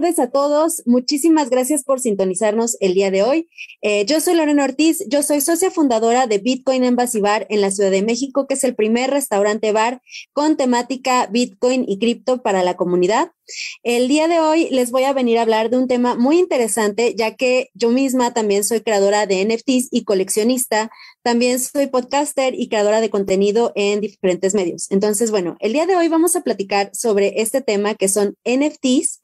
Tardes a todos. Muchísimas gracias por sintonizarnos el día de hoy. Eh, yo soy Lorena Ortiz. Yo soy socia fundadora de Bitcoin Embassy Bar en la Ciudad de México, que es el primer restaurante bar con temática Bitcoin y cripto para la comunidad. El día de hoy les voy a venir a hablar de un tema muy interesante, ya que yo misma también soy creadora de NFTs y coleccionista. También soy podcaster y creadora de contenido en diferentes medios. Entonces, bueno, el día de hoy vamos a platicar sobre este tema que son NFTs,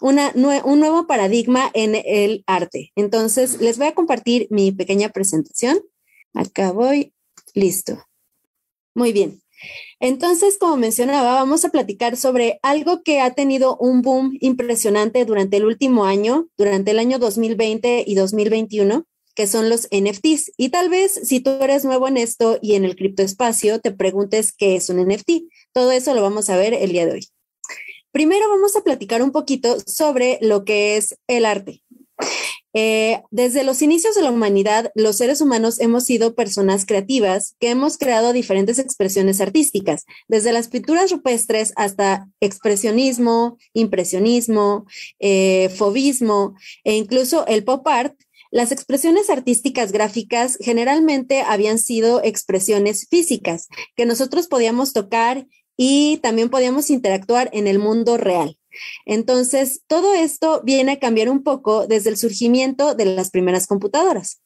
una, un nuevo paradigma en el arte. Entonces, les voy a compartir mi pequeña presentación. Acá voy. Listo. Muy bien. Entonces, como mencionaba, vamos a platicar sobre algo que ha tenido un boom impresionante durante el último año, durante el año 2020 y 2021, que son los NFTs. Y tal vez si tú eres nuevo en esto y en el criptoespacio, te preguntes qué es un NFT. Todo eso lo vamos a ver el día de hoy. Primero vamos a platicar un poquito sobre lo que es el arte. Eh, desde los inicios de la humanidad, los seres humanos hemos sido personas creativas que hemos creado diferentes expresiones artísticas, desde las pinturas rupestres hasta expresionismo, impresionismo, eh, fobismo e incluso el pop art. Las expresiones artísticas gráficas generalmente habían sido expresiones físicas que nosotros podíamos tocar y también podíamos interactuar en el mundo real. Entonces, todo esto viene a cambiar un poco desde el surgimiento de las primeras computadoras.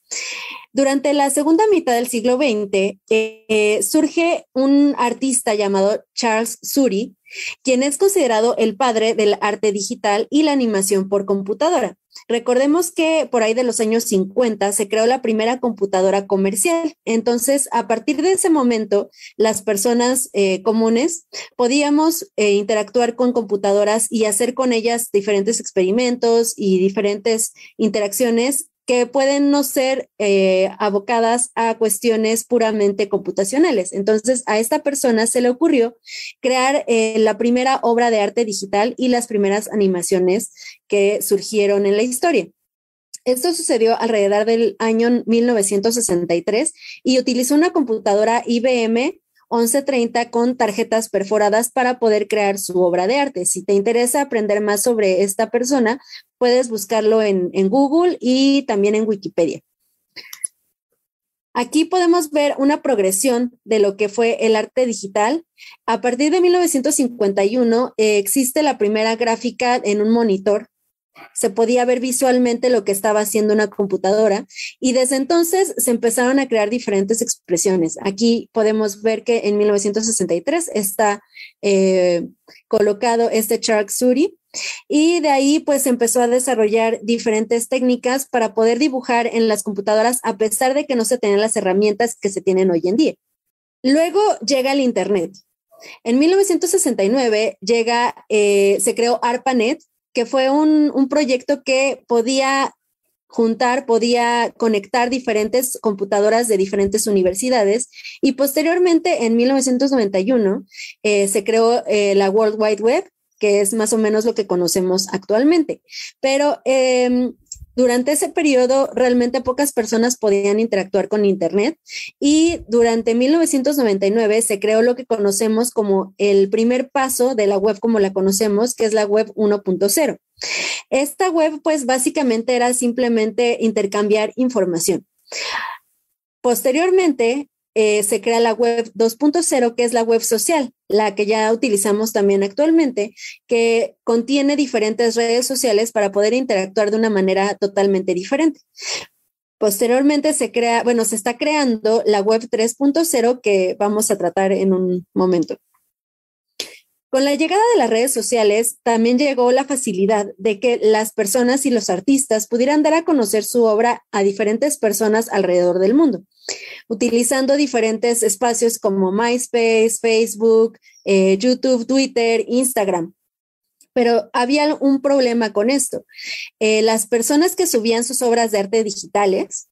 Durante la segunda mitad del siglo XX, eh, surge un artista llamado Charles Suri, quien es considerado el padre del arte digital y la animación por computadora. Recordemos que por ahí de los años 50 se creó la primera computadora comercial. Entonces, a partir de ese momento, las personas eh, comunes podíamos eh, interactuar con computadoras y hacer con ellas diferentes experimentos y diferentes interacciones que pueden no ser eh, abocadas a cuestiones puramente computacionales. Entonces, a esta persona se le ocurrió crear eh, la primera obra de arte digital y las primeras animaciones que surgieron en la historia. Esto sucedió alrededor del año 1963 y utilizó una computadora IBM 1130 con tarjetas perforadas para poder crear su obra de arte. Si te interesa aprender más sobre esta persona, puedes buscarlo en, Google y también en Wikipedia. Aquí podemos ver una progresión de lo que fue el arte digital. A partir de 1951 eh, existe la primera gráfica en un monitor se podía ver visualmente lo que estaba haciendo una computadora y desde entonces se empezaron a crear diferentes expresiones. Aquí podemos ver que en 1963 está eh, colocado este Shark Suri y de ahí pues empezó a desarrollar diferentes técnicas para poder dibujar en las computadoras a pesar de que no se tenían las herramientas que se tienen hoy en día. Luego llega el Internet. En 1969 llega, eh, se creó ARPANET, que fue un, un proyecto que podía juntar, podía conectar diferentes computadoras de diferentes universidades y posteriormente en 1991 eh, se creó eh, la World Wide Web, que es más o menos lo que conocemos actualmente. Pero eh, durante ese periodo, realmente pocas personas podían interactuar con Internet y durante 1999 se creó lo que conocemos como el primer paso de la web como la conocemos, que es la web 1.0. Esta web, pues básicamente era simplemente intercambiar información. Posteriormente, eh, se crea la web 2.0, que es la web social, la que ya utilizamos también actualmente, que contiene diferentes redes sociales para poder interactuar de una manera totalmente diferente. Posteriormente se crea, bueno, se está creando la web 3.0 que vamos a tratar en un momento. Con la llegada de las redes sociales también llegó la facilidad de que las personas y los artistas pudieran dar a conocer su obra a diferentes personas alrededor del mundo, utilizando diferentes espacios como MySpace, Facebook, eh, YouTube, Twitter, Instagram. Pero había un problema con esto. Eh, las personas que subían sus obras de arte digitales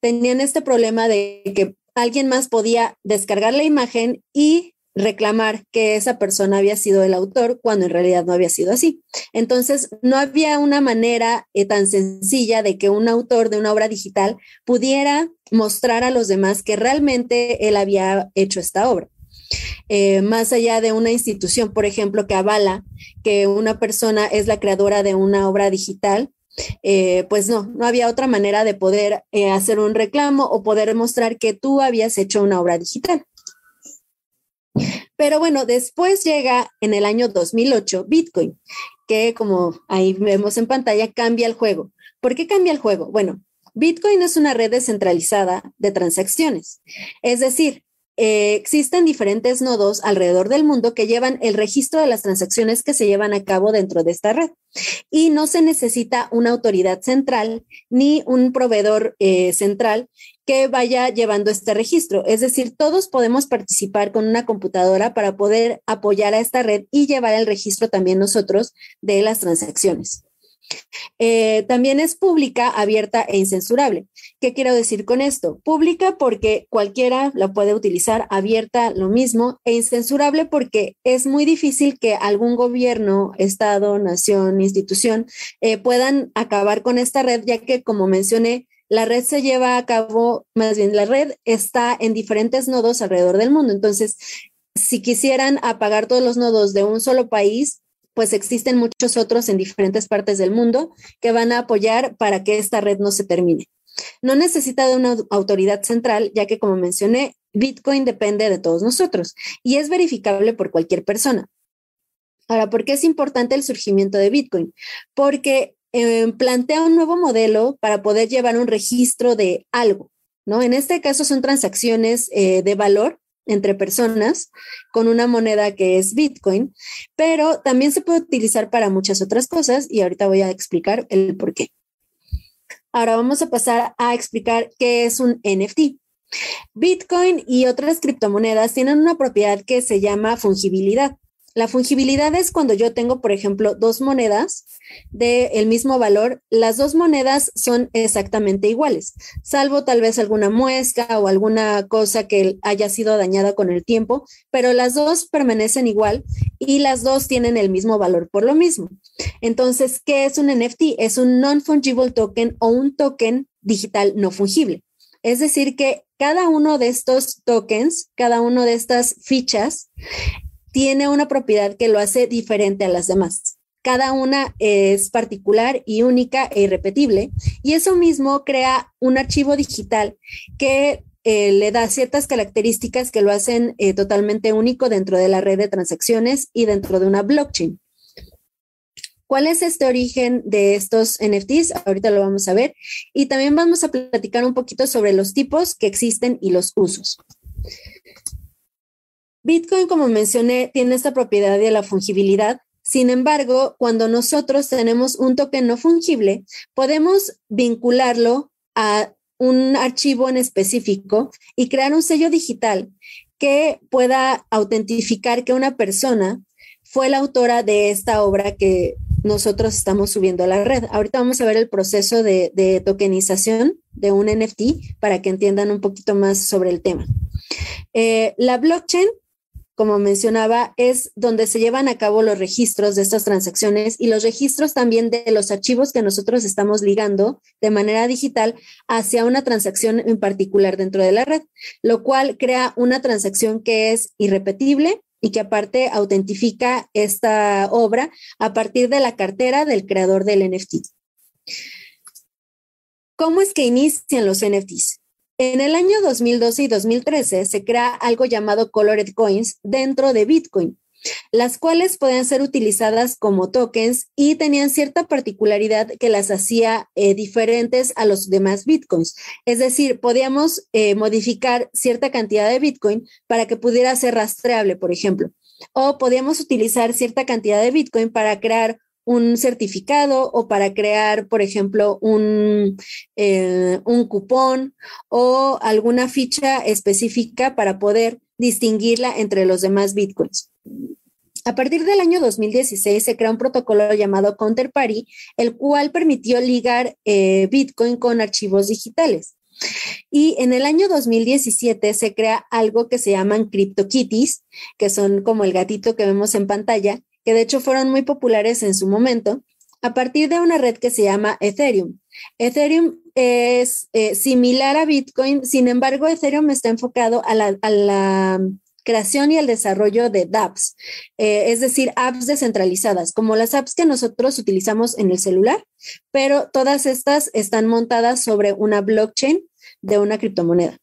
tenían este problema de que alguien más podía descargar la imagen y reclamar que esa persona había sido el autor cuando en realidad no había sido así. Entonces, no había una manera eh, tan sencilla de que un autor de una obra digital pudiera mostrar a los demás que realmente él había hecho esta obra. eh, más allá de una institución, por ejemplo, que avala que una persona es la creadora de una obra digital, eh, pues no, no había otra manera de poder hacer un reclamo o poder mostrar que tú habías hecho una obra digital. Pero bueno, después llega en el año 2008 Bitcoin, que como ahí vemos en pantalla, cambia el juego. ¿Por qué cambia el juego? Bueno, Bitcoin es una red descentralizada de transacciones. Es decir, eh, existen diferentes nodos alrededor del mundo que llevan el registro de las transacciones que se llevan a cabo dentro de esta red. Y no se necesita una autoridad central ni un proveedor eh, central que vaya llevando este registro. Es decir, todos podemos participar con una computadora para poder apoyar a esta red y llevar el registro también nosotros de las transacciones. Eh, también es pública, abierta e incensurable. ¿Qué quiero decir con esto? Pública porque cualquiera la puede utilizar, abierta lo mismo, e incensurable porque es muy difícil que algún gobierno, estado, nación, institución eh, puedan acabar con esta red, ya que como mencioné, la red se lleva a cabo, más bien la red está en diferentes nodos alrededor del mundo. Entonces, si quisieran apagar todos los nodos de un solo país, pues existen muchos otros en diferentes partes del mundo que van a apoyar para que esta red no se termine. No necesita de una autoridad central, ya que como mencioné, Bitcoin depende de todos nosotros y es verificable por cualquier persona. Ahora, ¿por qué es importante el surgimiento de Bitcoin? Porque eh, plantea un nuevo modelo para poder llevar un registro de algo, ¿no? En este caso son transacciones eh, de valor entre personas con una moneda que es Bitcoin, pero también se puede utilizar para muchas otras cosas y ahorita voy a explicar el por qué. Ahora vamos a pasar a explicar qué es un NFT. Bitcoin y otras criptomonedas tienen una propiedad que se llama fungibilidad. La fungibilidad es cuando yo tengo, por ejemplo, dos monedas del mismo valor, las dos monedas son exactamente iguales, salvo tal vez alguna muesca o alguna cosa que haya sido dañada con el tiempo, pero las dos permanecen igual y las dos tienen el mismo valor por lo mismo. Entonces, ¿qué es un NFT? Es un non-fungible token o un token digital no fungible. Es decir, que cada uno de estos tokens, cada uno de estas fichas, tiene una propiedad que lo hace diferente a las demás. Cada una es particular y única e irrepetible. Y eso mismo crea un archivo digital que eh, le da ciertas características que lo hacen eh, totalmente único dentro de la red de transacciones y dentro de una blockchain. ¿Cuál es este origen de estos NFTs? Ahorita lo vamos a ver. Y también vamos a platicar un poquito sobre los tipos que existen y los usos. Bitcoin, como mencioné, tiene esta propiedad de la fungibilidad. Sin embargo, cuando nosotros tenemos un token no fungible, podemos vincularlo a un archivo en específico y crear un sello digital que pueda autentificar que una persona fue la autora de esta obra que nosotros estamos subiendo a la red. Ahorita vamos a ver el proceso de, tokenización de un NFT para que entiendan un poquito más sobre el tema. Eh, la blockchain como mencionaba, es donde se llevan a cabo los registros de estas transacciones y los registros también de los archivos que nosotros estamos ligando de manera digital hacia una transacción en particular dentro de la red, lo cual crea una transacción que es irrepetible y que aparte autentifica esta obra a partir de la cartera del creador del NFT. ¿Cómo es que inician los NFTs? En el año 2012 y 2013 se crea algo llamado Colored Coins dentro de Bitcoin, las cuales podían ser utilizadas como tokens y tenían cierta particularidad que las hacía eh, diferentes a los demás Bitcoins. Es decir, podíamos eh, modificar cierta cantidad de Bitcoin para que pudiera ser rastreable, por ejemplo. O podíamos utilizar cierta cantidad de Bitcoin para crear un certificado o para crear, por ejemplo, un, eh, un cupón o alguna ficha específica para poder distinguirla entre los demás bitcoins. A partir del año 2016 se crea un protocolo llamado Counterparty, el cual permitió ligar eh, Bitcoin con archivos digitales. Y en el año 2017 se crea algo que se llaman CryptoKitties, que son como el gatito que vemos en pantalla, que de hecho fueron muy populares en su momento, a partir de una red que se llama Ethereum. Ethereum es eh, similar a Bitcoin, sin embargo, Ethereum está enfocado a la, creación y el desarrollo de dApps, eh, es decir, apps descentralizadas, como las apps que nosotros utilizamos en el celular, pero todas estas están montadas sobre una blockchain de una criptomoneda.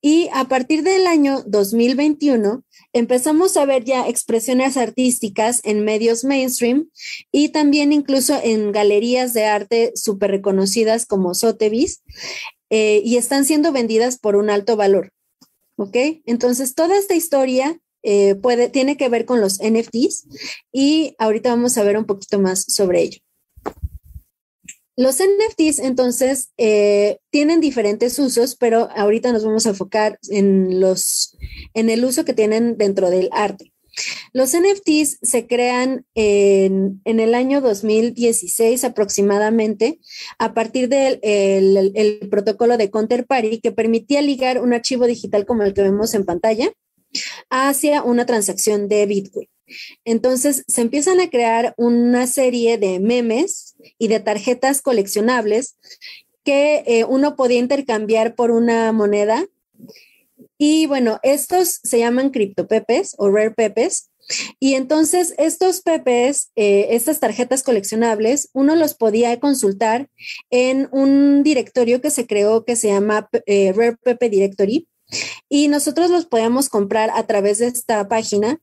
Y a partir del año 2021 empezamos a ver ya expresiones artísticas en medios mainstream y también incluso en galerías de arte súper reconocidas como Sotheby's eh, y están siendo vendidas por un alto valor. ¿Ok? Entonces, toda esta historia eh, puede, tiene que ver con los NFTs y ahorita vamos a ver un poquito más sobre ello. Los NFTs entonces eh, tienen diferentes usos, pero ahorita nos vamos a enfocar en, los, en el uso que tienen dentro del arte. Los NFTs se crean en, el año 2016 aproximadamente a partir del el, protocolo de Counterparty que permitía ligar un archivo digital como el que vemos en pantalla hacia una transacción de Bitcoin. Entonces se empiezan a crear una serie de memes y de tarjetas coleccionables que eh, uno podía intercambiar por una moneda. Y bueno, estos se llaman criptopepes o rare pepes. Y entonces estos pepes, eh, estas tarjetas coleccionables, uno los podía consultar en un directorio que se creó que se llama eh, Rare Pepe Directory y nosotros los podíamos comprar a través de esta página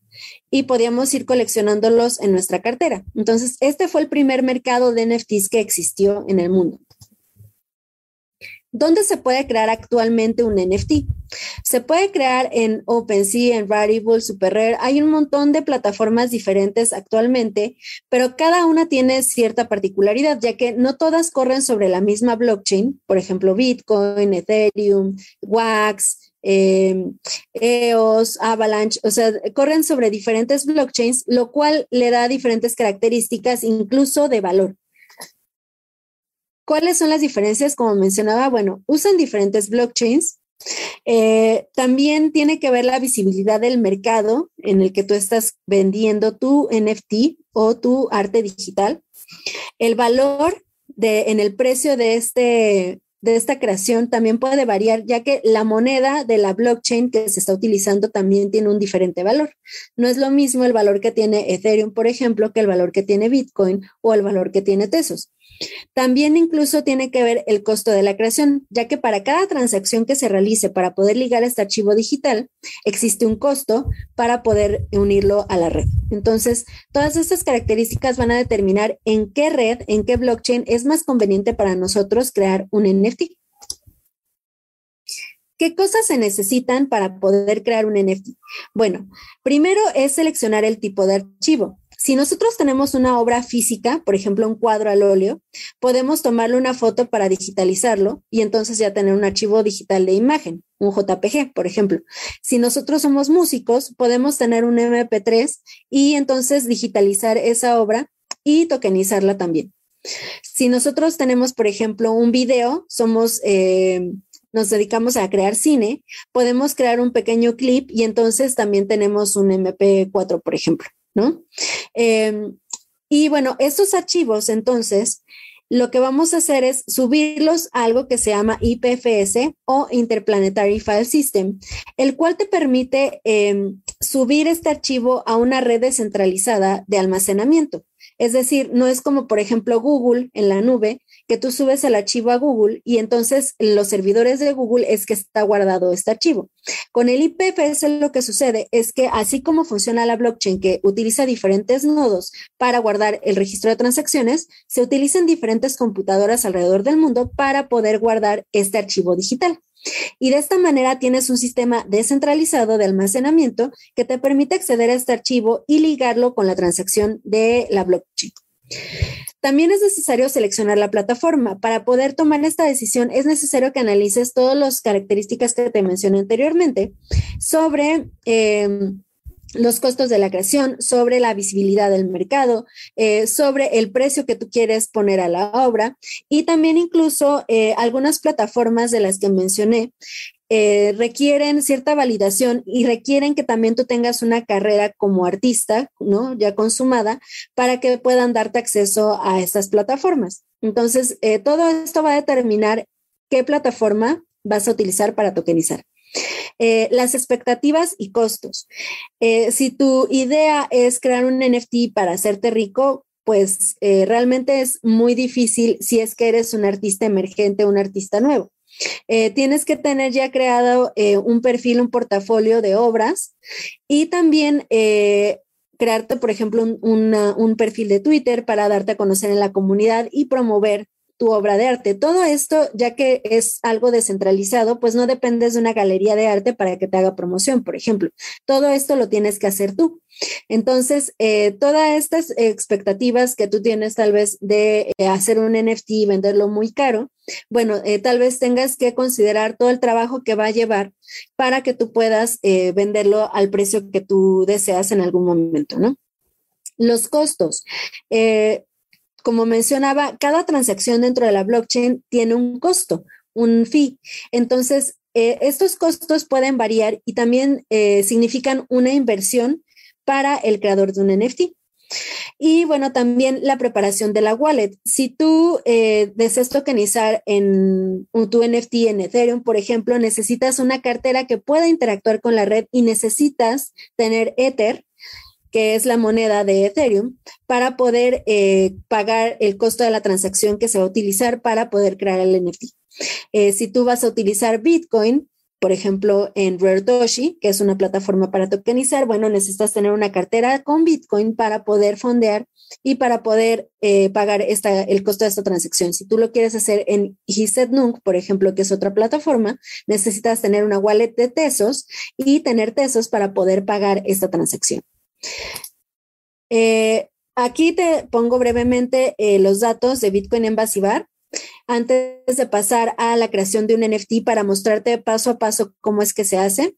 y podíamos ir coleccionándolos en nuestra cartera. Entonces, este fue el primer mercado de NFTs que existió en el mundo. ¿Dónde se puede crear actualmente un NFT? Se puede crear en OpenSea, en Rarible, SuperRare. Hay un montón de plataformas diferentes actualmente, pero cada una tiene cierta particularidad, ya que no todas corren sobre la misma blockchain. Por ejemplo, Bitcoin, Ethereum, Wax, EOS, em, Avalanche, o sea, corren sobre diferentes blockchains, lo cual le da diferentes características, incluso de valor. ¿Cuáles son las diferencias? Como mencionaba, bueno, usan diferentes blockchains. Eh, también tiene que ver la visibilidad del mercado en el que tú estás vendiendo tu NFT o tu arte digital. El valor de, en el precio de este de esta creación también puede variar, ya que la moneda de la blockchain que se está utilizando también tiene un diferente valor. No es lo mismo el valor que tiene Ethereum, por ejemplo, que el valor que tiene Bitcoin o el valor que tiene Tesos. También incluso tiene que ver el costo de la creación, ya que para cada transacción que se realice para poder ligar este archivo digital, existe un costo para poder unirlo a la red. Entonces, todas estas características van a determinar en qué red, en qué blockchain es más conveniente para nosotros crear un NFT. ¿Qué cosas se necesitan para poder crear un NFT? Bueno, primero es seleccionar el tipo de archivo. Si nosotros tenemos una obra física, por ejemplo, un cuadro al óleo, podemos tomarle una foto para digitalizarlo y entonces ya tener un archivo digital de imagen, un JPG, por ejemplo. Si nosotros somos músicos, podemos tener un MP3 y entonces digitalizar esa obra y tokenizarla también. Si nosotros tenemos, por ejemplo, un video, somos... Eh, nos dedicamos a crear cine, podemos crear un pequeño clip y entonces también tenemos un MP4, por ejemplo. ¿no? Em, y bueno, estos archivos, entonces, lo que vamos a hacer es subirlos a algo que se llama IPFS o Interplanetary File System, el cual te permite em, subir este archivo a una red descentralizada de almacenamiento. Es decir, no es como, por ejemplo, Google en la nube, que tú subes el archivo a Google y entonces los servidores de Google es que está guardado este archivo. Con el IPFS lo que sucede es que así como funciona la blockchain que utiliza diferentes nodos para guardar el registro de transacciones, se utilizan diferentes computadoras alrededor del mundo para poder guardar este archivo digital. Y de esta manera tienes un sistema descentralizado de almacenamiento que te permite acceder a este archivo y ligarlo con la transacción de la blockchain. También es necesario seleccionar la plataforma. Para poder tomar esta decisión es necesario que analices todas las características que te mencioné anteriormente sobre... Em, los costos de la creación, sobre la visibilidad del mercado, eh, sobre el precio que tú quieres poner a la obra y también incluso eh, algunas plataformas de las que mencioné eh, requieren cierta validación y requieren que también tú tengas una carrera como artista, ¿no? Ya consumada, para que puedan darte acceso a estas plataformas. Entonces, eh, todo esto va a determinar qué plataforma vas a utilizar para tokenizar. Eh, las expectativas y costos. Si tu idea es crear un NFT para hacerte rico, pues realmente es muy difícil si es que eres un artista emergente, un artista nuevo. Tienes que tener ya creado un perfil, un portafolio de obras y también crearte, por ejemplo, un, perfil de Twitter para darte a conocer en la comunidad y promover tu obra de arte. Todo esto, ya que es algo descentralizado, pues no dependes de una galería de arte para que te haga promoción, por ejemplo. Todo esto lo tienes que hacer tú. Entonces, eh, todas estas expectativas que tú tienes tal vez de eh, hacer un NFT y venderlo muy caro, bueno, eh, tal vez tengas que considerar todo el trabajo que va a llevar para que tú puedas venderlo al precio que tú deseas en algún momento, ¿no? Los costos como mencionaba, cada transacción dentro de la blockchain tiene un costo, un fee. Entonces, eh, estos costos pueden variar y también eh, significan una inversión para el creador de un NFT. Y bueno, también la preparación de la wallet. Si tú eh, deseas tokenizar en tu NFT en Ethereum, por ejemplo, necesitas una cartera que pueda interactuar con la red y necesitas tener Ether que es la moneda de Ethereum, para poder eh, pagar el costo de la transacción que se va a utilizar para poder crear el NFT. Eh, si tú vas a utilizar Bitcoin, por ejemplo, en Rare que es una plataforma para tokenizar, bueno, necesitas tener una cartera con Bitcoin para poder fondear y para poder eh, pagar esta, el costo de esta transacción. Si tú lo quieres hacer en Nunk, por ejemplo, que es otra plataforma, necesitas tener una wallet de Tesos y tener Tesos para poder pagar esta transacción. Eh, aquí te pongo brevemente eh, los datos de Bitcoin en Basibar antes de pasar a la creación de un NFT para mostrarte paso a paso cómo es que se hace.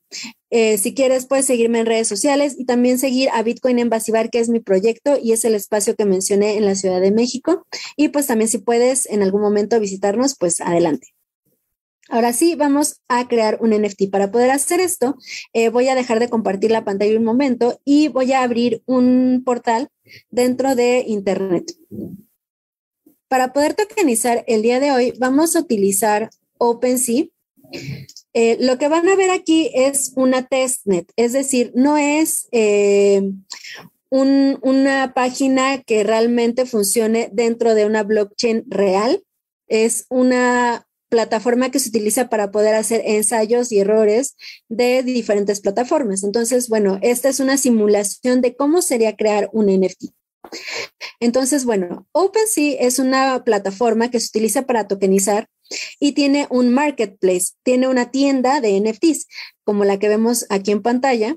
Eh, si quieres, puedes seguirme en redes sociales y también seguir a Bitcoin en que es mi proyecto y es el espacio que mencioné en la Ciudad de México. Y pues también si puedes en algún momento visitarnos, pues adelante. Ahora sí, vamos a crear un NFT. Para poder hacer esto, eh, voy a dejar de compartir la pantalla un momento y voy a abrir un portal dentro de Internet. Para poder tokenizar el día de hoy, vamos a utilizar OpenSea. Eh, lo que van a ver aquí es una testnet, es decir, no es eh, una página que realmente funcione dentro de una blockchain real, es una plataforma que se utiliza para poder hacer ensayos y errores de diferentes plataformas. Entonces, bueno, esta es una simulación de cómo sería crear un NFT. Entonces, bueno, OpenSea es una plataforma que se utiliza para tokenizar y tiene un marketplace, tiene una tienda de NFTs, como la que vemos aquí en pantalla.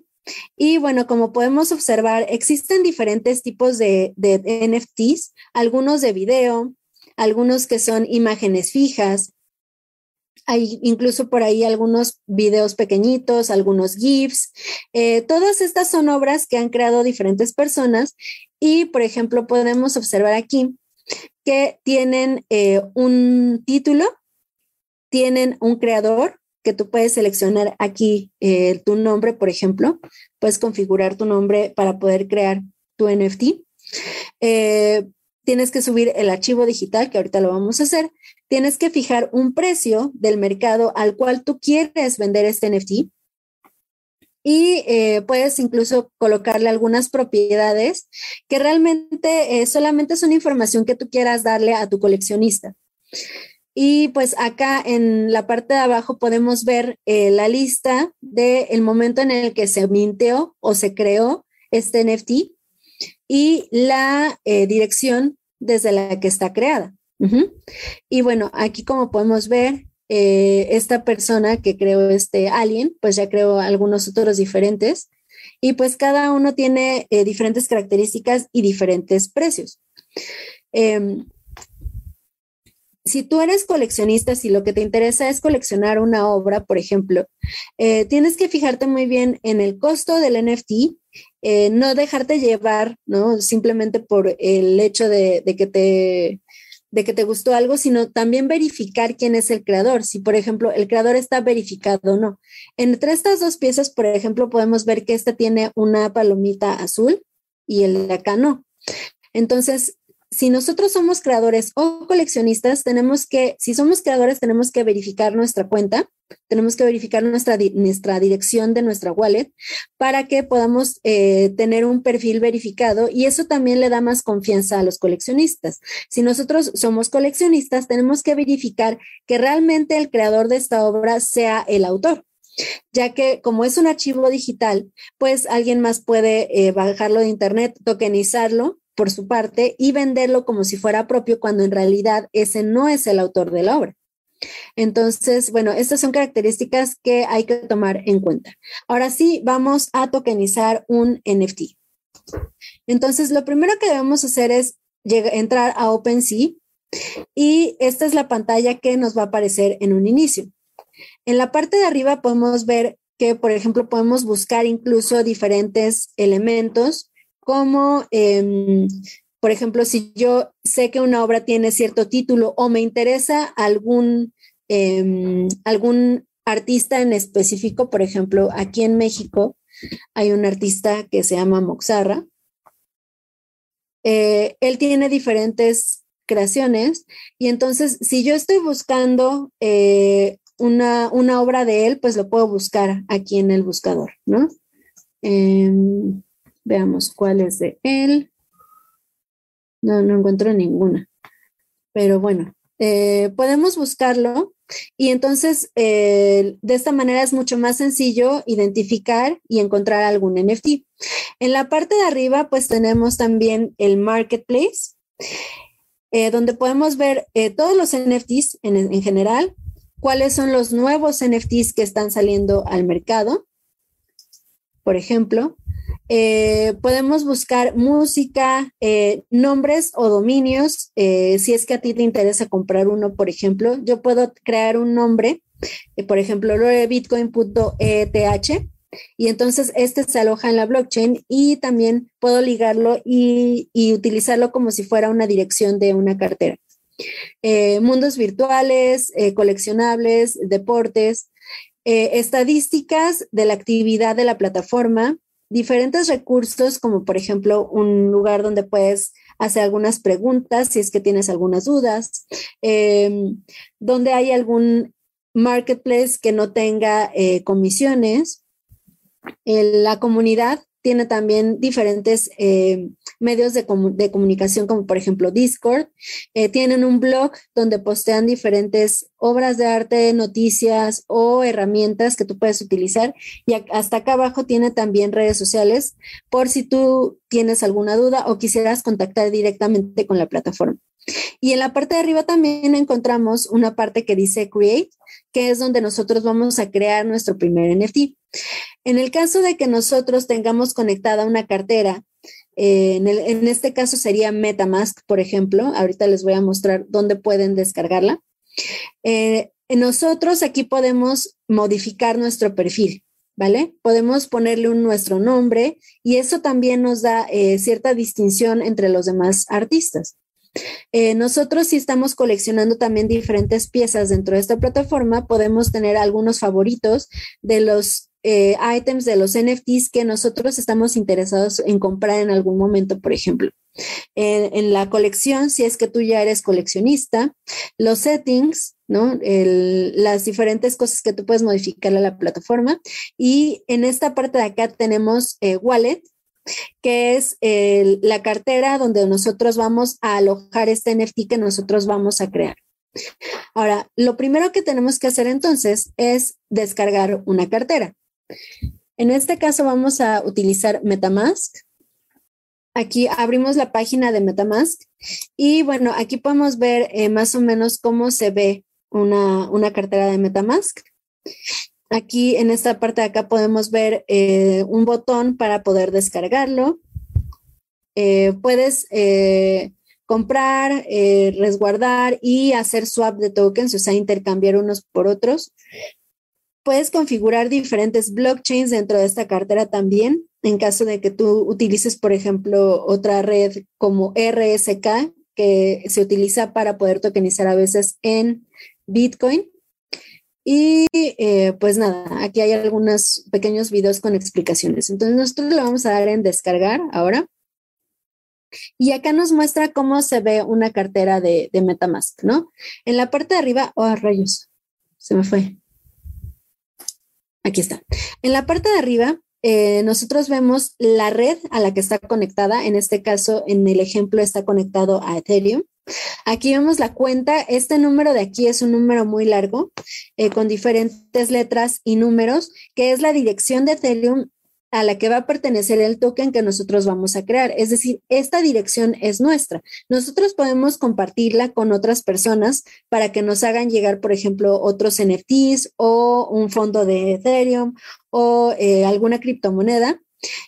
Y bueno, como podemos observar, existen diferentes tipos de, de NFTs, algunos de video, algunos que son imágenes fijas, hay incluso por ahí algunos videos pequeñitos, algunos GIFs. Eh, todas estas son obras que han creado diferentes personas y, por ejemplo, podemos observar aquí que tienen eh, un título, tienen un creador, que tú puedes seleccionar aquí eh, tu nombre, por ejemplo, puedes configurar tu nombre para poder crear tu NFT. Tienes que subir el archivo digital, que ahorita lo vamos a hacer, tienes que fijar un precio del mercado al cual tú quieres vender este NFT y eh, puedes incluso colocarle algunas propiedades que realmente eh, solamente son información que tú quieras darle a tu coleccionista. Y pues acá en la parte de abajo podemos ver eh, la lista del momento en el que se mintió o se creó este NFT y la dirección desde la que está creada. Y bueno, aquí como podemos ver, eh, esta persona que creó este alien, pues ya creó algunos otros diferentes y pues cada uno tiene eh, diferentes características y diferentes precios. Em, si tú eres coleccionista, si lo que te interesa es coleccionar una obra, por ejemplo, eh, tienes que fijarte muy bien en el costo del NFT, no dejarte llevar, ¿no? Simplemente por el hecho de que te de que te gustó algo, sino también verificar quién es el creador, si por ejemplo el creador está verificado o no. Entre estas dos piezas, por ejemplo, podemos ver que esta tiene una palomita azul y el de acá no. Entonces, si nosotros somos creadores o coleccionistas, tenemos que, si somos creadores, tenemos que verificar nuestra cuenta tenemos que verificar nuestra, nuestra dirección de nuestra wallet para que podamos eh, tener un perfil verificado y eso también le da más confianza a los coleccionistas. Si nosotros somos coleccionistas, tenemos que verificar que realmente el creador de esta obra sea el autor ya que como es un archivo digital, pues alguien más puede eh, bajarlo de internet, tokenizarlo por su parte y venderlo como si fuera propio cuando en realidad ese no es el autor de la obra. Entonces, bueno, estas son características que hay que tomar en cuenta. Ahora sí, vamos a tokenizar un NFT. Entonces, lo primero que debemos hacer es entrar a OpenSea y esta es la pantalla que nos va a aparecer en un inicio. En la parte de arriba podemos ver que, por ejemplo, podemos buscar incluso diferentes elementos como em, por ejemplo, si yo sé que una obra tiene cierto título o me interesa algún, em, algún artista en específico, por ejemplo, aquí en México hay un artista que se llama Moxarra. Eh, él tiene diferentes creaciones y entonces si yo estoy buscando eh, una, obra de él, pues lo puedo buscar aquí en el buscador, ¿no? Em, veamos cuál es de él. No, no encuentro ninguna. Pero bueno, eh, podemos buscarlo y entonces eh, de esta manera es mucho más sencillo identificar y encontrar algún NFT. En la parte de arriba pues tenemos también el marketplace, eh, donde podemos ver todos los NFTs en, en general, cuáles son los nuevos NFTs que están saliendo al mercado. Por ejemplo, eh, podemos buscar música, eh, nombres o dominios. Eh, si es que a ti te interesa comprar uno, por ejemplo, yo puedo crear un nombre, por ejemplo, bitcoin.eth, y entonces este se aloja en la blockchain y también puedo ligarlo y utilizarlo como si fuera una dirección de una cartera. mundos virtuales, coleccionables, deportes, estadísticas de la actividad de la plataforma, diferentes recursos, como por ejemplo un lugar donde puedes hacer algunas preguntas si es que tienes algunas dudas, em, donde hay algún marketplace que no tenga eh, comisiones. la comunidad tiene también diferentes eh, medios de, comunicación, como por ejemplo Discord. Eh, tienen un blog donde postean diferentes obras de arte, noticias o herramientas que tú puedes utilizar. Y hasta acá abajo tiene también redes sociales por si tú tienes alguna duda o quisieras contactar directamente con la plataforma. Y en la parte de arriba también encontramos una parte que dice Create, que es donde nosotros vamos a crear nuestro primer NFT. En el caso de que nosotros tengamos conectada una cartera, eh, en, este caso sería MetaMask, por ejemplo. Ahorita les voy a mostrar dónde pueden descargarla. Eh, nosotros aquí podemos modificar nuestro perfil, ¿vale? Podemos ponerle un nuestro nombre y eso también nos da eh, cierta distinción entre los demás artistas. nosotros si estamos coleccionando también diferentes piezas dentro de esta plataforma, podemos tener algunos favoritos de los eh, items de los NFTs que nosotros estamos interesados en comprar en algún momento, por ejemplo. En, la colección, si es que tú ya eres coleccionista, los settings, ¿no? las diferentes cosas que tú puedes modificar a la plataforma. Y en esta parte de acá tenemos eh, Wallet, que es la cartera donde nosotros vamos a alojar este NFT que nosotros vamos a crear. Ahora, lo primero que tenemos que hacer entonces es descargar una cartera. En este caso vamos a utilizar Metamask. Aquí abrimos la página de Metamask y bueno, aquí podemos ver eh, más o menos cómo se ve una, cartera de Metamask. Aquí en esta parte de acá podemos ver eh, un botón para poder descargarlo. Eh, puedes comprar, resguardar y hacer swap de tokens, o sea, intercambiar unos por otros. Puedes configurar diferentes blockchains dentro de esta cartera también, en caso de que tú utilices, por ejemplo, otra red como RSK, que se utiliza para poder tokenizar a veces en Bitcoin. Y eh, pues nada, aquí hay algunos pequeños videos con explicaciones. Entonces nosotros le vamos a dar en descargar ahora. Y acá nos muestra cómo se ve una cartera de, de Metamask, ¿no? En la parte de arriba, oh rayos, se me fue. Aquí está. En la parte de arriba, eh, nosotros vemos la red a la que está conectada. En este caso, en el ejemplo, está conectado a Ethereum. Aquí vemos la cuenta. Este número de aquí es un número muy largo, eh, con diferentes letras y números, que es la dirección de Ethereum a la que va a pertenecer el token que nosotros vamos a crear. Es decir, esta dirección es nuestra. Nosotros podemos compartirla con otras personas para que nos hagan llegar, por ejemplo, otros NFTs o un fondo de Ethereum o eh, alguna criptomoneda.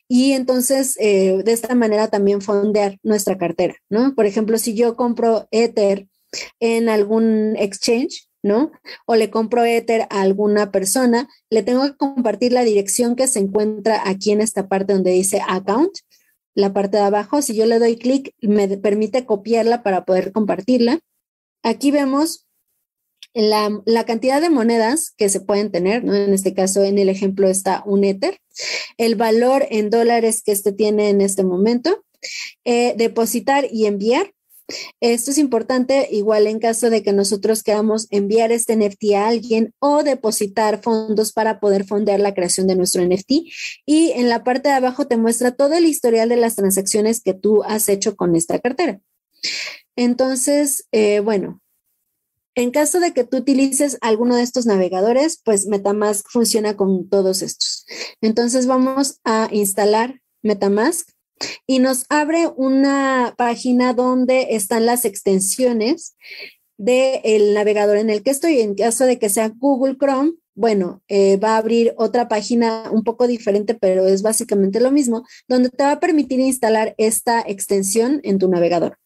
Y entonces, eh, de esta manera también fondear nuestra cartera, ¿no? Por ejemplo, si yo compro Ether en algún exchange, ¿no? O le compro Ether a alguna persona, le tengo que compartir la dirección que se encuentra aquí en esta parte donde dice account, la parte de abajo. Si yo le doy clic, me permite copiarla para poder compartirla. Aquí vemos la, cantidad de monedas que se pueden tener, ¿no? En este caso, en el ejemplo está un Ether, el valor en dólares que este tiene en este momento, eh, depositar y enviar, esto es importante igual en caso de que nosotros queramos enviar este NFT a alguien o depositar fondos para poder fondear la creación de nuestro NFT. Y en la parte de abajo te muestra todo el historial de las transacciones que tú has hecho con esta cartera. Entonces, eh, bueno, en caso de que tú utilices alguno de estos navegadores, pues Metamask funciona con todos estos. Entonces vamos a instalar Metamask y nos abre una página donde están las extensiones del navegador en el que estoy. En caso de que sea Google Chrome, bueno, eh, va a abrir otra página un poco diferente, pero es básicamente lo mismo, donde te va a permitir instalar esta extensión en tu navegador.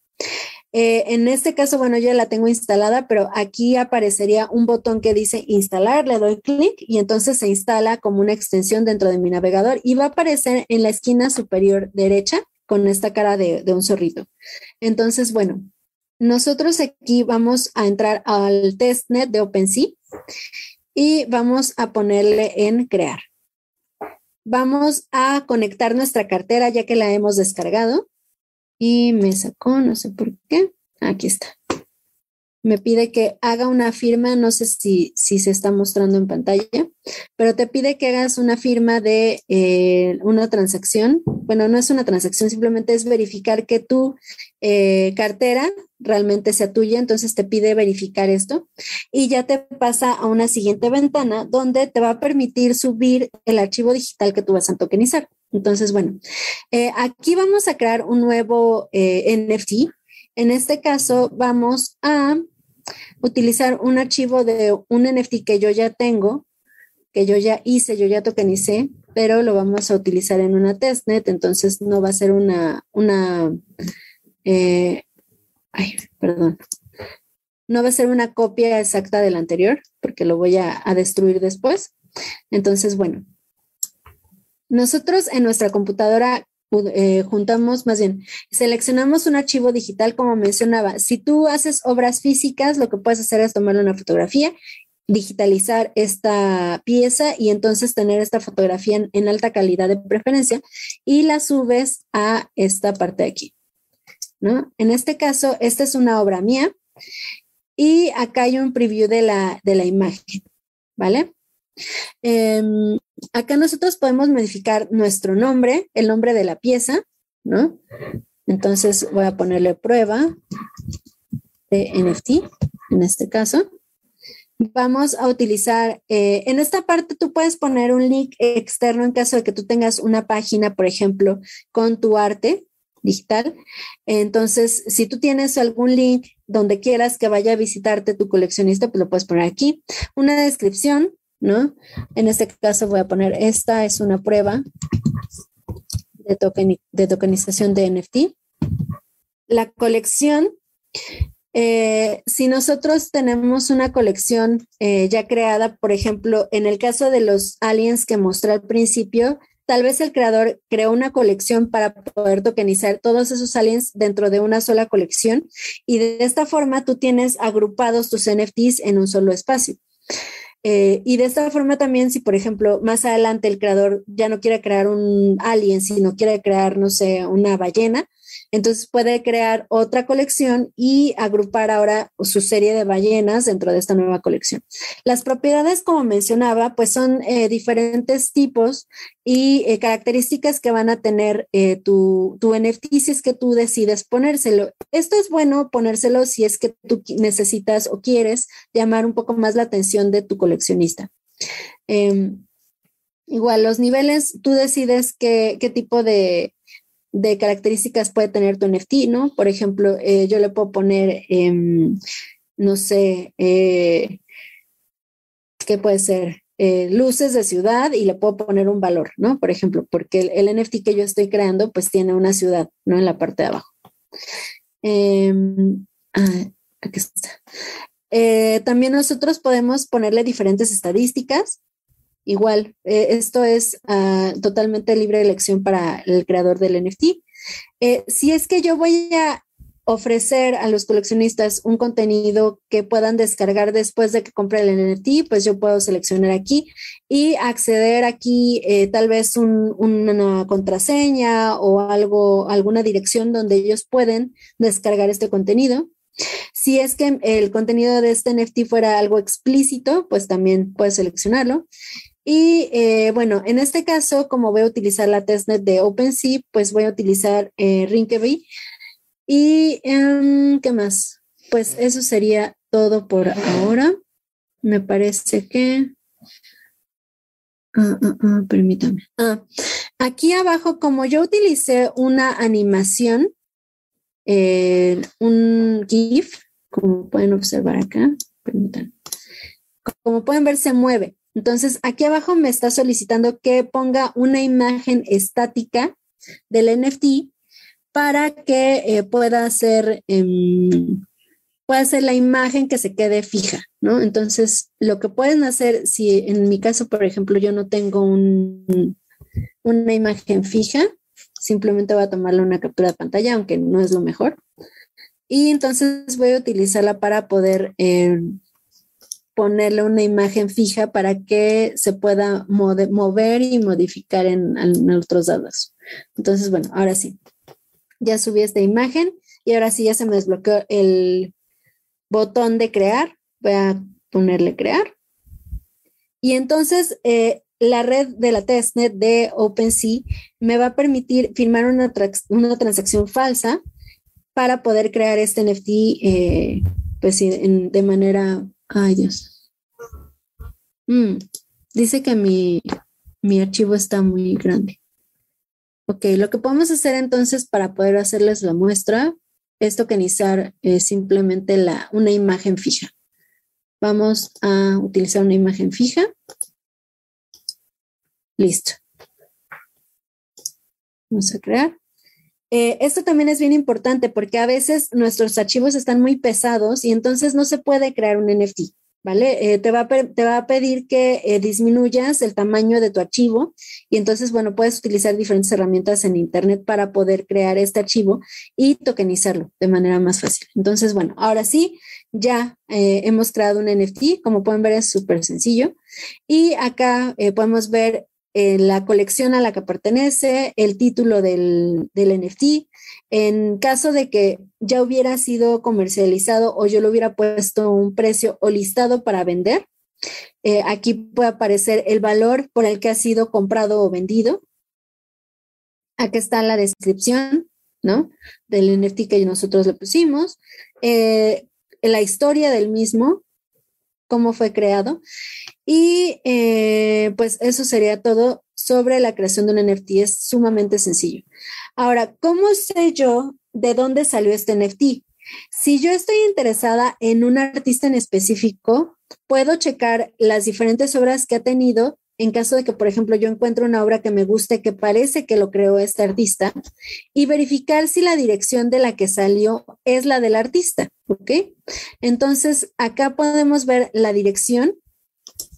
Eh, en este caso, bueno, yo la tengo instalada, pero aquí aparecería un botón que dice instalar, le doy clic y entonces se instala como una extensión dentro de mi navegador y va a aparecer en la esquina superior derecha con esta cara de, de un zorrito. Entonces, bueno, nosotros aquí vamos a entrar al testnet de OpenSea y vamos a ponerle en crear. Vamos a conectar nuestra cartera ya que la hemos descargado y me sacó, no sé por qué. Aquí está. Me pide que haga una firma, no sé si, si se está mostrando en pantalla, pero te pide que hagas una firma de eh, una transacción. Bueno, no es una transacción, simplemente es verificar que tu eh, cartera realmente sea tuya, entonces te pide verificar esto y ya te pasa a una siguiente ventana donde te va a permitir subir el archivo digital que tú vas a tokenizar. Entonces, bueno, eh, aquí vamos a crear un nuevo NFT. En este caso, vamos a utilizar un archivo de un NFT que yo ya tengo, que yo ya hice, yo ya tokenicé, pero lo vamos a utilizar en una testnet, entonces no va a ser una, una, eh, ay, perdón, no va a ser una copia exacta del anterior, porque lo voy a destruir después. Entonces, bueno, nosotros en nuestra computadora eh, juntamos, más bien, seleccionamos un archivo digital, como mencionaba. Si tú haces obras físicas, lo que puedes hacer es tomarle una fotografía, digitalizar esta pieza y entonces tener esta fotografía en, alta calidad de preferencia y la subes a esta parte de aquí. ¿no? En este caso, esta es una obra mía y acá hay un preview de la, de la imagen, ¿vale? Em, acá nosotros podemos modificar nuestro nombre, el nombre de la pieza, ¿no? Entonces voy a ponerle prueba de NFT, en este caso. Vamos a utilizar, eh, en esta parte tú puedes poner un link externo en caso de que tú tengas una página, por ejemplo, con tu arte digital. Entonces, si tú tienes algún link donde quieras que vaya a visitarte tu coleccionista, pues lo puedes poner aquí. Una descripción, ¿no? En este caso voy a poner, esta es una prueba de, de tokenización de NFT. La colección, eh, si nosotros tenemos una colección eh, ya creada, por ejemplo, en el caso de los aliens que mostré al principio, tal vez el creador creó una colección para poder tokenizar todos esos aliens dentro de una sola colección y de esta forma tú tienes agrupados tus NFTs en un solo espacio. Eh, y de esta forma también, si por ejemplo más adelante el creador ya no quiere crear un alien, sino quiere crear, no sé, una ballena, Entonces puede crear otra colección y agrupar ahora su serie de ballenas dentro de esta nueva colección. Las propiedades, como mencionaba, pues son eh, diferentes tipos y eh, características que van a tener eh, tu, tu NFT si es que tú decides ponérselo. Esto es bueno ponérselo si es que tú necesitas o quieres llamar un poco más la atención de tu coleccionista. Em, igual, los niveles, tú decides qué, qué tipo de, de, características puede tener tu NFT, ¿no? Por ejemplo, eh, yo le puedo poner, em, no sé, eh, ¿qué puede ser? Eh, luces de ciudad y le puedo poner un valor, ¿no? Por ejemplo, porque el, NFT que yo estoy creando, pues tiene una ciudad, ¿no? En la parte de abajo. Em, aquí está. también nosotros podemos ponerle diferentes estadísticas Igual, eh, esto es uh, totalmente libre elección para el creador del NFT. Eh, si es que yo voy a ofrecer a los coleccionistas un contenido que puedan descargar después de que compre el NFT, pues yo puedo seleccionar aquí y acceder aquí eh, tal vez un, una contraseña o algo, alguna dirección donde ellos pueden descargar este contenido. Si es que el contenido de este NFT fuera algo explícito, pues también puedes seleccionarlo. Y eh, bueno, en este caso, como voy a utilizar la testnet de OpenSea, pues voy a utilizar eh, ¿Y em, qué más? Pues eso sería todo por ahora. Me parece que... Ah, ah, ah, permítame. aquí abajo, como yo utilicé una animación, eh, un GIF, como pueden observar acá, permítanme. Como pueden ver, se mueve. Entonces, aquí abajo me está solicitando que ponga una imagen estática del NFT para que eh, em, pueda ser la imagen que se quede fija, ¿no? Entonces, lo que pueden hacer, si en mi caso, por ejemplo, yo no tengo un, una imagen fija, simplemente voy a tomarle una captura de pantalla, aunque no es lo mejor. Y entonces voy a utilizarla para poder em, ponerle una imagen fija para que se pueda mover y modificar en, otros datos. Entonces, bueno, ahora sí, ya subí esta imagen y ahora sí ya se me desbloqueó el botón de crear. Voy a ponerle crear. Y entonces eh, la red de la testnet de OpenSea me va a permitir firmar una, una transacción falsa para poder crear este NFT eh, pues, de manera Ay, Dios. Mm, dice que mi, mi archivo está muy grande. Ok, lo que podemos hacer entonces para poder hacerles la muestra es tokenizar eh, simplemente la, una imagen fija. Vamos a utilizar una imagen fija. Listo. Vamos a crear. Eh, esto también es bien importante porque a veces nuestros archivos están muy pesados y entonces no se puede crear un NFT, ¿vale? Eh, te, va a, te, va a, pedir que eh, disminuyas el tamaño de tu archivo y entonces, bueno, puedes utilizar diferentes herramientas en Internet para poder crear este archivo y tokenizarlo de manera más fácil. Entonces, bueno, ahora sí, ya hemos creado un NFT, como pueden ver es súper sencillo y acá podemos ver la colección a la que pertenece, el título del, del, NFT. En caso de que ya hubiera sido comercializado o yo le hubiera puesto un precio o listado para vender, eh, aquí puede aparecer el valor por el que ha sido comprado o vendido. Aquí está la descripción, ¿no? Del NFT que nosotros le pusimos, eh, la historia del mismo, cómo fue creado. Y eh, pues eso sería todo sobre la creación de un NFT. Es sumamente sencillo. Ahora, ¿cómo sé yo de dónde salió este NFT? Si yo estoy interesada en un artista en específico, puedo checar las diferentes obras que ha tenido en caso de que, por ejemplo, yo encuentro una obra que me guste, que parece que lo creó este artista, y verificar si la dirección de la que salió es la del artista, ¿ok? Entonces, acá podemos ver la dirección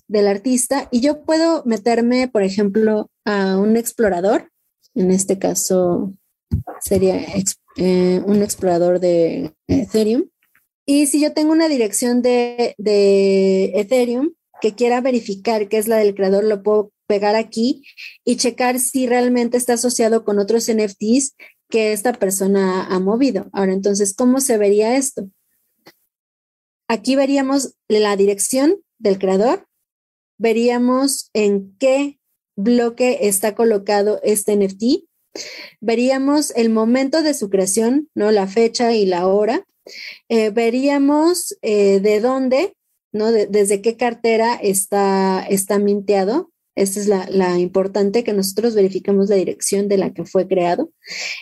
del artista y yo puedo meterme, por ejemplo, a un explorador, en este caso sería eh, un explorador de Ethereum. Y si yo tengo una dirección de, de Ethereum, que quiera verificar que es la del creador, lo puedo pegar aquí y checar si realmente está asociado con otros NFTs que esta persona ha movido. Ahora, entonces, ¿cómo se vería esto? Aquí veríamos la dirección del creador, veríamos en qué bloque está colocado este NFT, veríamos el momento de su creación, ¿no? La fecha y la hora, eh, veríamos eh, de dónde, ¿no? desde qué cartera está, está minteado. Esta es la, importante, que nosotros verifiquemos la dirección de la que fue creado.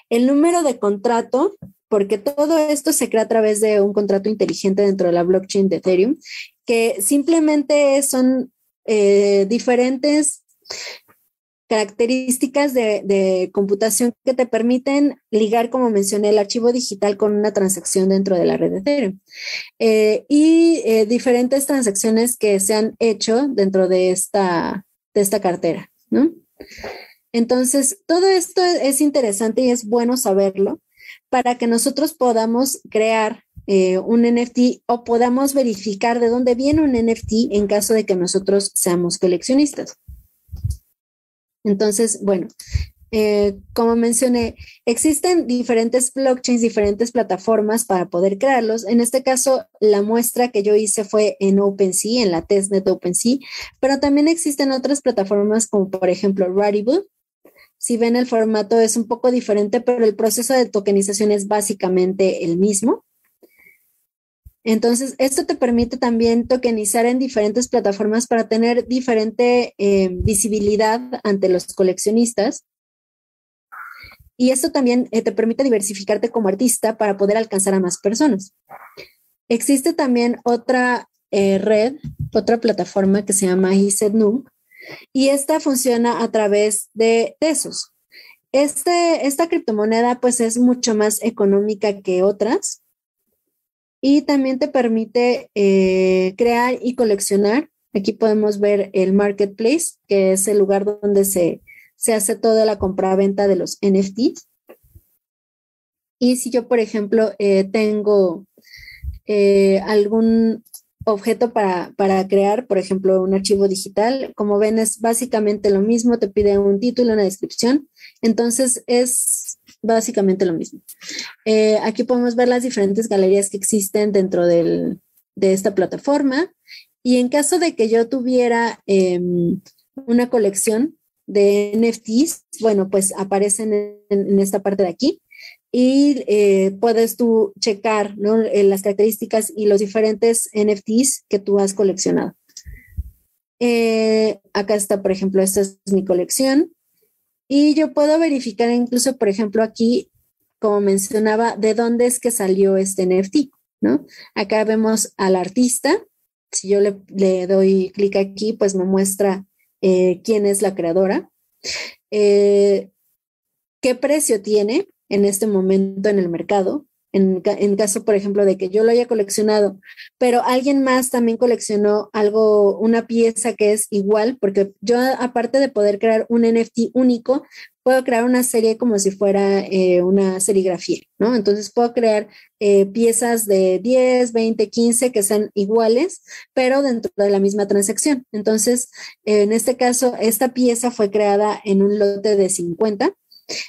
El número de contrato, porque todo esto se crea a través de un contrato inteligente dentro de la blockchain de Ethereum, que simplemente son eh, diferentes características de, computación que te permiten ligar, como mencioné, el archivo digital con una transacción dentro de la red de Ethereum. Eh, y eh, diferentes transacciones que se han hecho dentro de esta, de esta cartera, ¿no? Entonces, todo esto es interesante y es bueno saberlo para que nosotros podamos crear eh, un NFT o podamos verificar de dónde viene un NFT en caso de que nosotros seamos coleccionistas. Entonces, bueno, eh, como mencioné, existen diferentes blockchains, diferentes plataformas para poder crearlos. En este caso, la muestra que yo hice fue en OpenSea, en la testnet OpenSea, pero también existen otras plataformas como por ejemplo Rarible. Si ven el formato es un poco diferente, pero el proceso de tokenización es básicamente el mismo. Entonces, esto te permite también tokenizar en diferentes plataformas para tener diferente eh, visibilidad ante los coleccionistas. Y esto también eh, te permite diversificarte como artista para poder alcanzar a más personas. Existe también otra eh, red, otra plataforma que se llama ISEDNU, y esta funciona a través de Tesos. Este, esta criptomoneda pues es mucho más económica que otras y también te permite eh, crear y coleccionar. Aquí podemos ver el marketplace, que es el lugar donde se, hace toda la compra-venta de los NFTs. Y si yo, por ejemplo, eh, tengo eh, algún objeto para, para, crear, por ejemplo, un archivo digital, como ven, es básicamente lo mismo, te pide un título, una descripción. Entonces, es básicamente lo mismo. Eh, aquí podemos ver las diferentes galerías que existen dentro de esta plataforma. Y en caso de que yo tuviera em, una colección de NFTs, bueno, pues aparecen en, esta parte de aquí y eh, puedes tú checar eh, las características y los diferentes NFTs que tú has coleccionado. acá está, por ejemplo, esta es mi colección. Y yo puedo verificar incluso, por ejemplo, aquí, como mencionaba, de dónde es que salió este NFT, ¿no? Acá vemos al artista. Si yo le, doy clic aquí, pues me muestra eh, quién es la creadora, eh, qué precio tiene en este momento en el mercado, en, en, caso, por ejemplo, de que yo lo haya coleccionado, pero alguien más también coleccionó algo, una pieza que es igual, porque yo aparte de poder crear un NFT único, puedo crear una serie como si fuera eh, una serigrafía, ¿no? Entonces puedo crear eh, piezas de 10, 20, 15 que sean iguales, pero dentro de la misma transacción. Entonces, en este caso, esta pieza fue creada en un lote de 50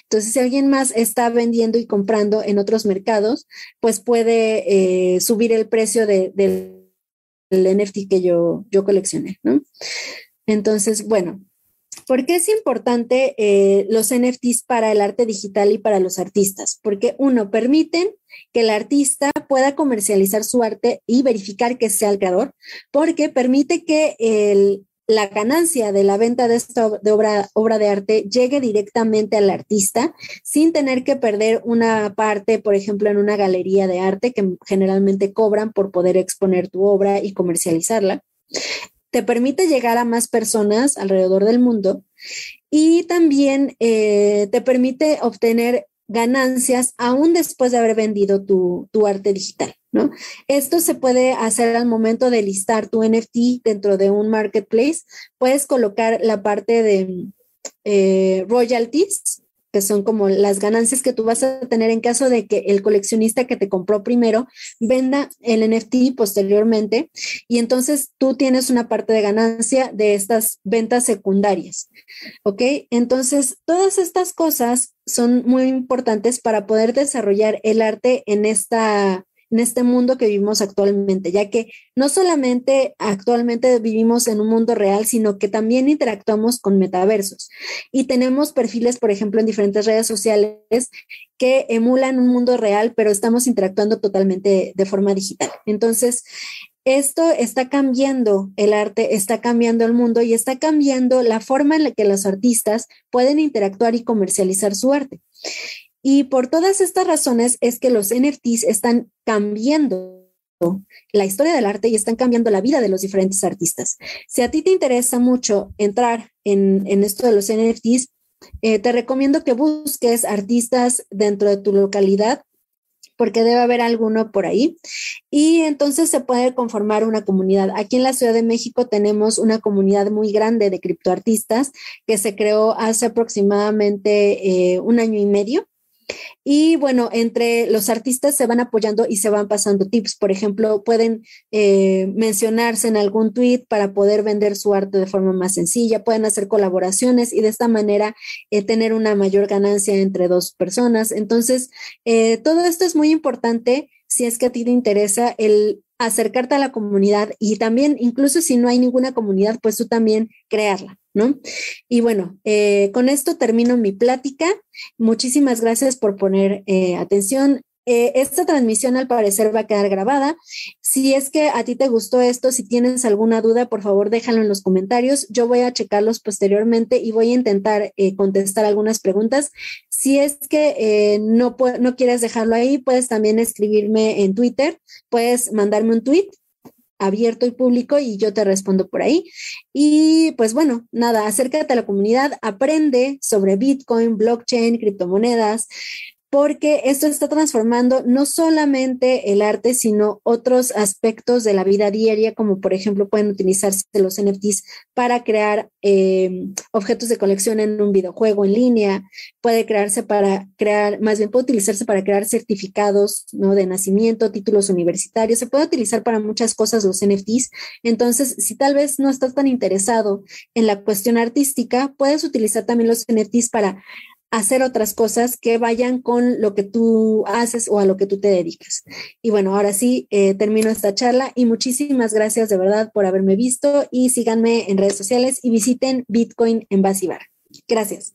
entonces, si alguien más está vendiendo y comprando en otros mercados, pues puede eh, subir el precio del NFT que yo, yo coleccioné, ¿no? Entonces, bueno, ¿por qué es importante eh, los NFTs para el arte digital y para los artistas? Porque uno, permiten que el artista pueda comercializar su arte y verificar que sea el creador, porque permite que el, la ganancia de la venta de esta obra, de arte llegue directamente al artista sin tener que perder una parte, por ejemplo, en una galería de arte que generalmente cobran por poder exponer tu obra y comercializarla. Te permite llegar a más personas alrededor del mundo y también eh, te permite obtener ganancias aún después de haber vendido tu, tu arte digital. ¿no? Esto se puede hacer al momento de listar tu NFT dentro de un marketplace. Puedes colocar la parte de eh, royalties que son como las ganancias que tú vas a tener en caso de que el coleccionista que te compró primero venda el NFT posteriormente y entonces tú tienes una parte de ganancia de estas ventas secundarias. ¿Ok? Entonces, todas estas cosas son muy importantes para poder desarrollar el arte en esta en este mundo que vivimos actualmente, ya que no solamente actualmente vivimos en un mundo real, sino que también interactuamos con metaversos y tenemos perfiles, por ejemplo, en diferentes redes sociales que emulan un mundo real, pero estamos interactuando totalmente de forma digital. Entonces, esto está cambiando el arte, está cambiando el mundo y está cambiando la forma en la que los artistas pueden interactuar y comercializar su arte. Y por todas estas razones es que los NFTs están cambiando la historia del arte y están cambiando la vida de los diferentes artistas. Si a ti te interesa mucho entrar en, esto de los NFTs, eh, te recomiendo que busques artistas dentro de tu localidad porque debe haber alguno por ahí. Y entonces se puede conformar una comunidad. Aquí en la Ciudad de México tenemos una comunidad muy grande de criptoartistas que se creó hace aproximadamente eh, un año y medio. Y bueno, entre los artistas se van apoyando y se van pasando tips. Por ejemplo, pueden eh, mencionarse en algún tweet para poder vender su arte de forma más sencilla, pueden hacer colaboraciones y de esta manera eh, tener una mayor ganancia entre dos personas. Entonces, eh, todo esto es muy importante si es que a ti te interesa el acercarte a la comunidad y también, incluso si no hay ninguna comunidad, pues tú también crearla. ¿No? Y bueno, eh, con esto termino mi plática. Muchísimas gracias por poner eh, atención. Eh, esta transmisión al parecer va a quedar grabada. Si es que a ti te gustó esto, si tienes alguna duda, por favor déjalo en los comentarios. Yo voy a checarlos posteriormente y voy a intentar contestar algunas preguntas. Si es que no, no quieres dejarlo ahí, puedes también escribirme en Twitter, puedes mandarme un tweet abierto y público y yo te respondo por ahí. Y pues bueno, nada, acércate a la comunidad, aprende sobre Bitcoin, blockchain, criptomonedas, porque esto está transformando no solamente el arte, sino otros aspectos de la vida diaria, como por ejemplo pueden utilizarse los NFTs para crear em, objetos de colección en un videojuego en línea, puede crearse para crear, más bien puede utilizarse para crear certificados ¿no? de nacimiento, títulos universitarios, se puede utilizar para muchas cosas los NFTs. Entonces, si tal vez no estás tan interesado en la cuestión artística, puedes utilizar también los NFTs para hacer otras cosas que vayan con lo que tú haces o a lo que tú te dedicas. Y bueno, ahora sí, eh, termino esta charla y muchísimas gracias de verdad por haberme visto y síganme en redes sociales y visiten Bitcoin en Basibar. Gracias.